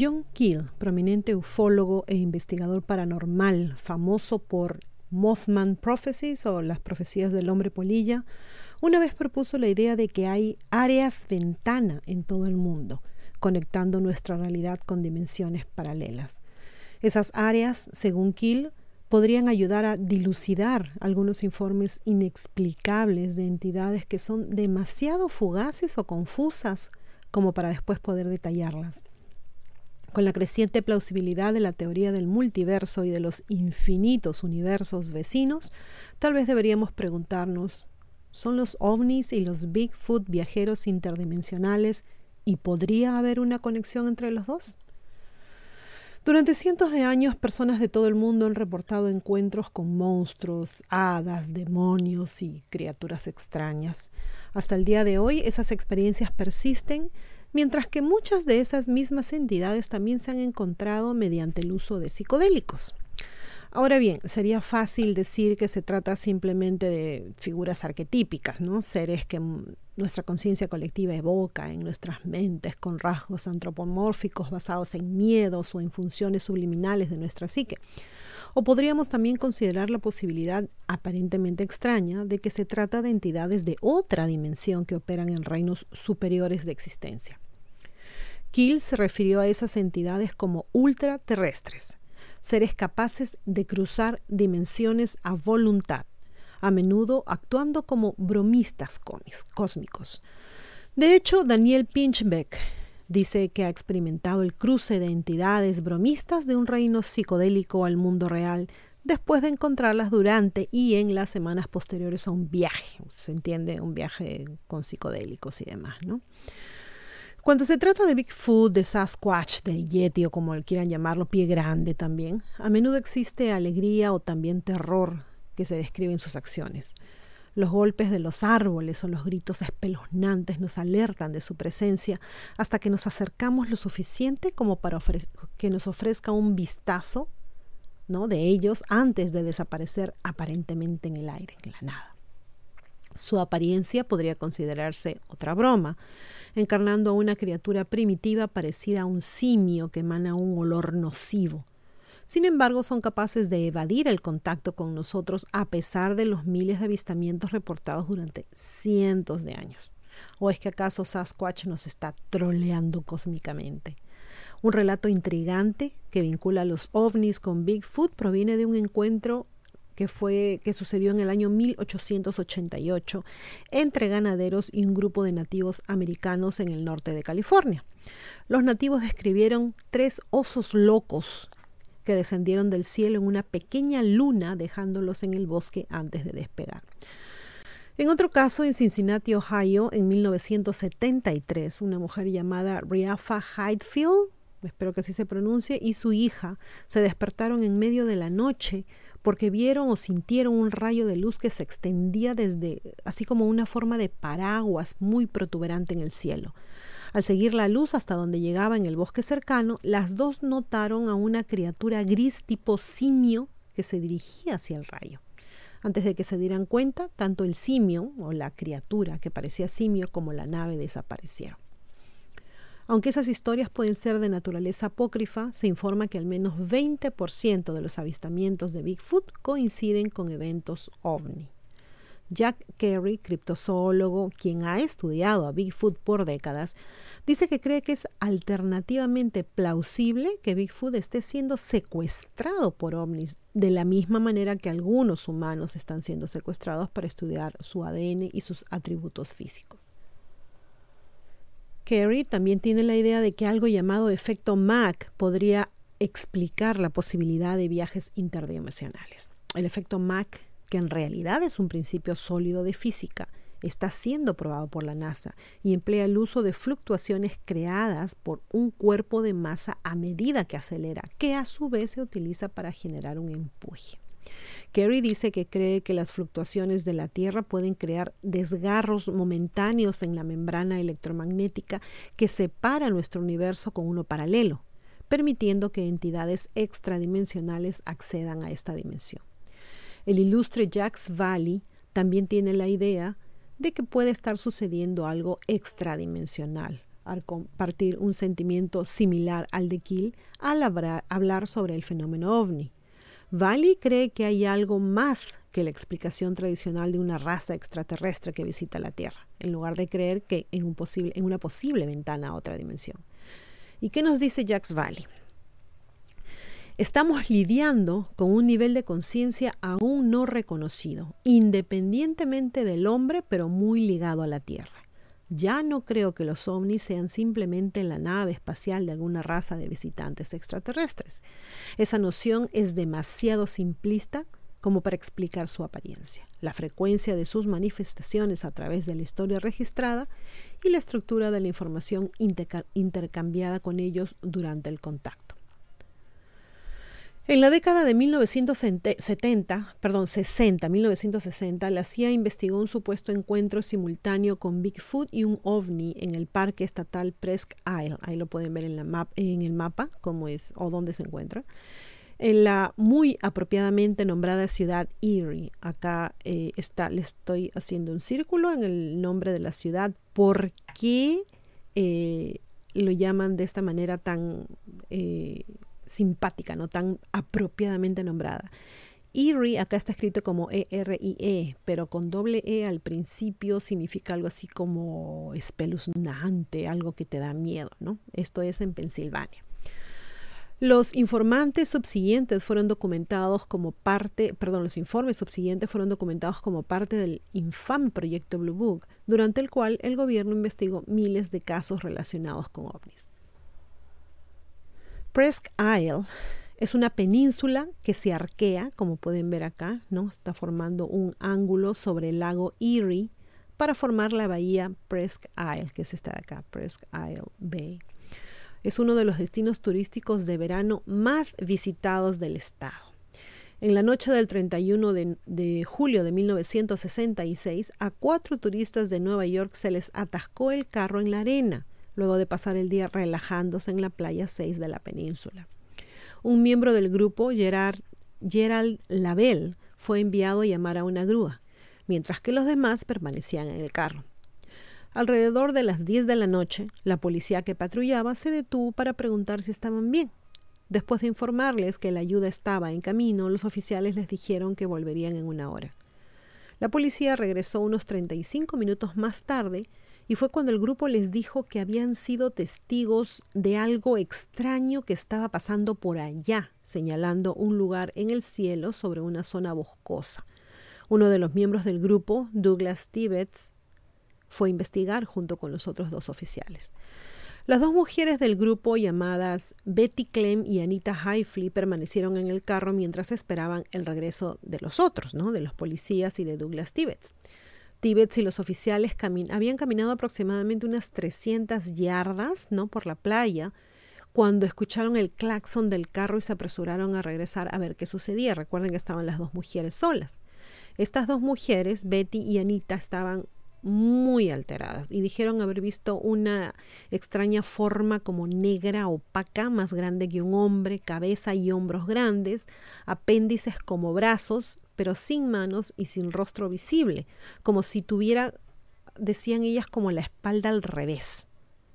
John Keel, prominente ufólogo e investigador paranormal, famoso por Mothman Prophecies o las profecías del hombre polilla, una vez propuso la idea de que hay áreas ventana en todo el mundo, conectando nuestra realidad con dimensiones paralelas. Esas áreas, según Keel, podrían ayudar a dilucidar algunos informes inexplicables de entidades que son demasiado fugaces o confusas como para después poder detallarlas. Con la creciente plausibilidad de la teoría del multiverso y de los infinitos universos vecinos, tal vez deberíamos preguntarnos, ¿son los ovnis y los Bigfoot viajeros interdimensionales y podría haber una conexión entre los dos? Durante cientos de años, personas de todo el mundo han reportado encuentros con monstruos, hadas, demonios y criaturas extrañas. Hasta el día de hoy, esas experiencias persisten mientras que muchas de esas mismas entidades también se han encontrado mediante el uso de psicodélicos. Ahora bien, sería fácil decir que se trata simplemente de figuras arquetípicas, ¿no? Seres que nuestra conciencia colectiva evoca en nuestras mentes con rasgos antropomórficos basados en miedos o en funciones subliminales de nuestra psique. O podríamos también considerar la posibilidad aparentemente extraña de que se trata de entidades de otra dimensión que operan en reinos superiores de existencia. Kiel se refirió a esas entidades como ultraterrestres, seres capaces de cruzar dimensiones a voluntad, a menudo actuando como bromistas cósmicos. De hecho, Daniel Pinchbeck dice que ha experimentado el cruce de entidades bromistas de un reino psicodélico al mundo real después de encontrarlas durante y en las semanas posteriores a un viaje, se entiende, un viaje con psicodélicos y demás. Cuando se trata de Bigfoot, de Sasquatch, del Yeti o como quieran llamarlo, pie grande también, a menudo existe alegría o también terror que se describe en sus acciones. Los golpes de los árboles o los gritos espeluznantes nos alertan de su presencia hasta que nos acercamos lo suficiente como para que nos ofrezca un vistazo ¿no? de ellos antes de desaparecer aparentemente en el aire, en la nada. Su apariencia podría considerarse otra broma, encarnando a una criatura primitiva parecida a un simio que emana un olor nocivo. Sin embargo, son capaces de evadir el contacto con nosotros a pesar de los miles de avistamientos reportados durante cientos de años. ¿O es que acaso Sasquatch nos está troleando cósmicamente? Un relato intrigante que vincula a los ovnis con Bigfoot proviene de un encuentro que, fue, que sucedió en el año 1888 entre ganaderos y un grupo de nativos americanos en el norte de California. Los nativos describieron tres osos locos que descendieron del cielo en una pequeña luna dejándolos en el bosque antes de despegar. En otro caso, en Cincinnati, Ohio, en 1973, una mujer llamada Riafa Hydefield, espero que así se pronuncie, y su hija se despertaron en medio de la noche porque vieron o sintieron un rayo de luz que se extendía desde, así como una forma de paraguas muy protuberante en el cielo. Al seguir la luz hasta donde llegaba en el bosque cercano, las dos notaron a una criatura gris tipo simio que se dirigía hacia el rayo. Antes de que se dieran cuenta, tanto el simio o la criatura que parecía simio como la nave desaparecieron. Aunque esas historias pueden ser de naturaleza apócrifa, se informa que al menos 20% de los avistamientos de Bigfoot coinciden con eventos ovni. Jack Kerry, criptozoólogo, quien ha estudiado a Bigfoot por décadas, dice que cree que es alternativamente plausible que Bigfoot esté siendo secuestrado por ovnis, de la misma manera que algunos humanos están siendo secuestrados para estudiar su ADN y sus atributos físicos. Kerry también tiene la idea de que algo llamado efecto Mac podría explicar la posibilidad de viajes interdimensionales. El efecto Mac, que en realidad es un principio sólido de física, está siendo probado por la NASA y emplea el uso de fluctuaciones creadas por un cuerpo de masa a medida que acelera, que a su vez se utiliza para generar un empuje. Kerry dice que cree que las fluctuaciones de la Tierra pueden crear desgarros momentáneos en la membrana electromagnética que separa nuestro universo con uno paralelo, permitiendo que entidades extradimensionales accedan a esta dimensión. El ilustre Jacques Valley también tiene la idea de que puede estar sucediendo algo extradimensional compartir un sentimiento similar al de Kiel al hablar sobre el fenómeno ovni. Valley cree que hay algo más que la explicación tradicional de una raza extraterrestre que visita la Tierra, en lugar de creer que en, un posible, en una posible ventana a otra dimensión. ¿Y qué nos dice Jacques Valley? Estamos lidiando con un nivel de conciencia aún no reconocido, independientemente del hombre, pero muy ligado a la Tierra. Ya no creo que los ovnis sean simplemente la nave espacial de alguna raza de visitantes extraterrestres. Esa noción es demasiado simplista como para explicar su apariencia, la frecuencia de sus manifestaciones a través de la historia registrada y la estructura de la información intercambiada con ellos durante el contacto. En la década de 1970, perdón, 60, 1960, la CIA investigó un supuesto encuentro simultáneo con Bigfoot y un ovni en el Parque Estatal Presque Isle. Ahí lo pueden ver en, el mapa, cómo es o dónde se encuentra en la muy apropiadamente nombrada ciudad Erie. Acá eh, está, le estoy haciendo un círculo en el nombre de la ciudad. ¿Por qué eh, lo llaman de esta manera tan eh, simpática, no tan apropiadamente nombrada? Erie acá está escrito como E-R-I-E, -E, pero con doble E al principio significa algo así como espeluznante, algo que te da miedo, ¿no? Esto es en Pensilvania. Los informantes subsiguientes fueron documentados como parte, perdón, los informes subsiguientes fueron documentados como parte del infame proyecto Blue Book, durante el cual el gobierno investigó miles de casos relacionados con ovnis. Presque Isle es una península que se arquea, como pueden ver acá, ¿no? Está formando un ángulo sobre el lago Erie para formar la bahía Presque Isle, que es esta de acá, Presque Isle Bay. Es uno de los destinos turísticos de verano más visitados del estado. En la noche del 31 de, julio de 1966, a cuatro turistas de Nueva York se les atascó el carro en la arena, luego de pasar el día relajándose en la playa 6 de la península. Un miembro del grupo, Gerard, Gerald Lavelle, fue enviado a llamar a una grúa, mientras que los demás permanecían en el carro. Alrededor de las 10 de la noche, la policía que patrullaba se detuvo para preguntar si estaban bien. Después de informarles que la ayuda estaba en camino, los oficiales les dijeron que volverían en una hora. La policía regresó unos 35 minutos más tarde y fue cuando el grupo les dijo que habían sido testigos de algo extraño que estaba pasando por allá, señalando un lugar en el cielo sobre una zona boscosa. Uno de los miembros del grupo, Douglas Tibbets, fue a investigar junto con los otros dos oficiales. Las dos mujeres del grupo llamadas Betty Clem y Anita Highfley permanecieron en el carro mientras esperaban el regreso de los otros, ¿no? de los policías y de Douglas Tibbets. Tibbets y los oficiales habían caminado aproximadamente unas 300 yardas ¿no? por la playa cuando escucharon el claxon del carro y se apresuraron a regresar a ver qué sucedía. Recuerden que estaban las dos mujeres solas. Estas dos mujeres, Betty y Anita, estaban muy alteradas y dijeron haber visto una extraña forma como negra opaca, más grande que un hombre, cabeza y hombros grandes, apéndices como brazos, pero sin manos y sin rostro visible, como si tuviera, decían ellas, como la espalda al revés.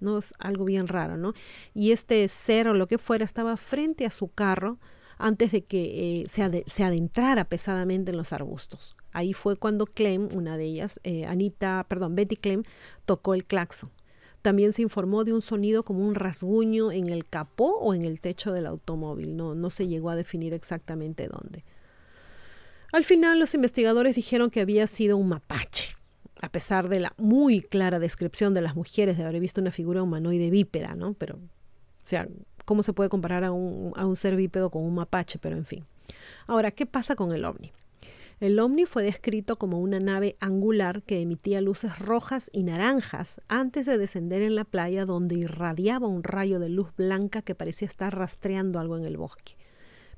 ¿no? Es algo bien raro, ¿no? Y este ser o lo que fuera estaba frente a su carro antes de que eh, se, se adentrara pesadamente en los arbustos. Ahí fue cuando Clem, una de ellas, eh, Anita, perdón, Betty Clem, tocó el claxon. También se informó de un sonido como un rasguño en el capó o en el techo del automóvil. No, no se llegó a definir exactamente dónde. Al final, los investigadores dijeron que había sido un mapache, a pesar de la muy clara descripción de las mujeres de haber visto una figura humanoide bípeda, ¿no? Pero, o sea, ¿cómo se puede comparar a un, a un ser bípedo con un mapache? Pero en fin. Ahora, ¿qué pasa con el ovni? El ovni fue descrito como una nave angular que emitía luces rojas y naranjas antes de descender en la playa donde irradiaba un rayo de luz blanca que parecía estar rastreando algo en el bosque.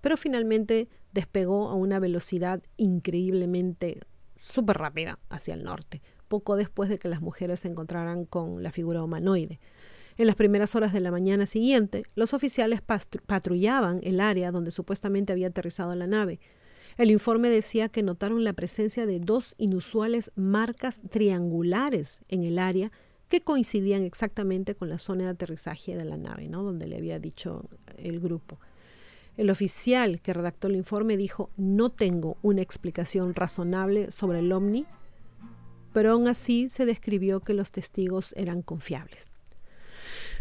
Pero finalmente despegó a una velocidad increíblemente súper rápida hacia el norte, poco después de que las mujeres se encontraran con la figura humanoide. En las primeras horas de la mañana siguiente, los oficiales patrullaban el área donde supuestamente había aterrizado la nave, el informe decía que notaron la presencia de dos inusuales marcas triangulares en el área que coincidían exactamente con la zona de aterrizaje de la nave, ¿no? donde le había dicho el grupo. El oficial que redactó el informe dijo, no tengo una explicación razonable sobre el ovni, pero aún así se describió que los testigos eran confiables.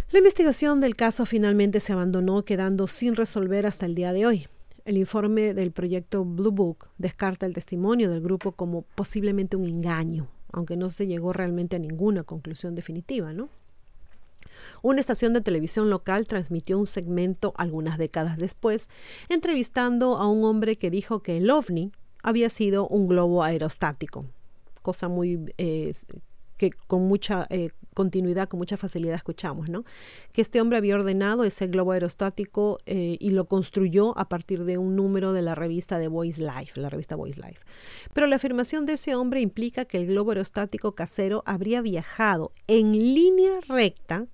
La investigación del caso finalmente se abandonó, quedando sin resolver hasta el día de hoy. El informe del proyecto Blue Book descarta el testimonio del grupo como posiblemente un engaño, aunque no se llegó realmente a ninguna conclusión definitiva, ¿no? Una estación de televisión local transmitió un segmento algunas décadas después, entrevistando a un hombre que dijo que el ovni había sido un globo aerostático, cosa muy eh, que con mucha eh, continuidad, con mucha facilidad escuchamos, ¿no? Que este hombre había ordenado ese globo aerostático eh, y lo construyó a partir de un número de la revista de Voice Life, la revista Voice Life. Pero la afirmación de ese hombre implica que el globo aerostático casero habría viajado en línea recta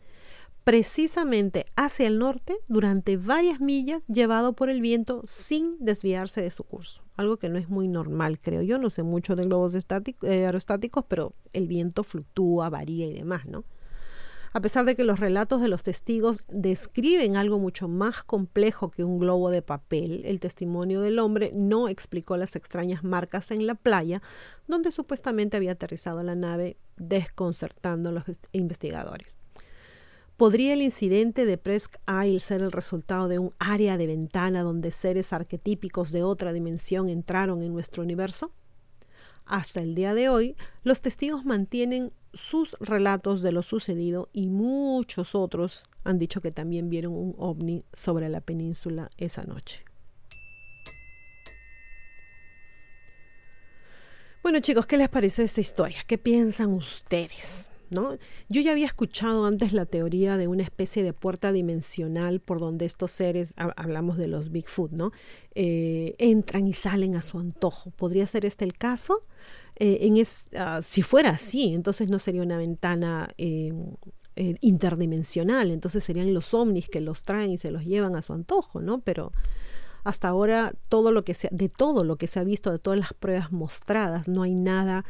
precisamente hacia el norte durante varias millas llevado por el viento sin desviarse de su curso. Algo que no es muy normal, creo yo. No sé mucho de globos eh, aerostáticos, pero el viento fluctúa, varía y demás, ¿no? A pesar de que los relatos de los testigos describen algo mucho más complejo que un globo de papel, el testimonio del hombre no explicó las extrañas marcas en la playa donde supuestamente había aterrizado la nave, desconcertando a los investigadores. ¿Podría el incidente de Presque Isle ser el resultado de un área de ventana donde seres arquetípicos de otra dimensión entraron en nuestro universo? Hasta el día de hoy, los testigos mantienen sus relatos de lo sucedido y muchos otros han dicho que también vieron un ovni sobre la península esa noche. Bueno chicos, ¿qué les parece esta historia? ¿Qué piensan ustedes? Yo ya había escuchado antes la teoría de una especie de puerta dimensional por donde estos seres, hablamos de los Bigfoot, ¿no? Eh, entran y salen a su antojo. ¿Podría ser este el caso? Eh, en ah, si fuera así, entonces no sería una ventana em, eh, interdimensional, entonces serían los ovnis que los traen y se los llevan a su antojo, ¿no? Pero hasta ahora todo lo que se, de todo lo que se ha visto, de todas las pruebas mostradas, no hay nada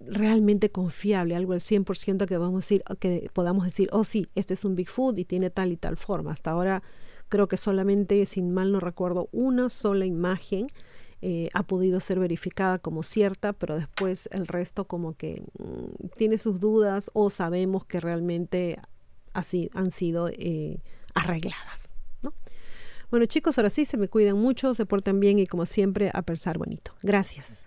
realmente confiable, algo al 100% que, vamos a decir, que podamos decir, oh sí, este es un Bigfoot y tiene tal y tal forma. Hasta ahora creo que solamente, sin mal no recuerdo, una sola imagen eh, ha podido ser verificada como cierta, pero después el resto como que mm, tiene sus dudas o sabemos que realmente así han sido eh, arregladas. ¿no? Bueno chicos, ahora sí, se me cuidan mucho, se portan bien y como siempre a pensar bonito. Gracias.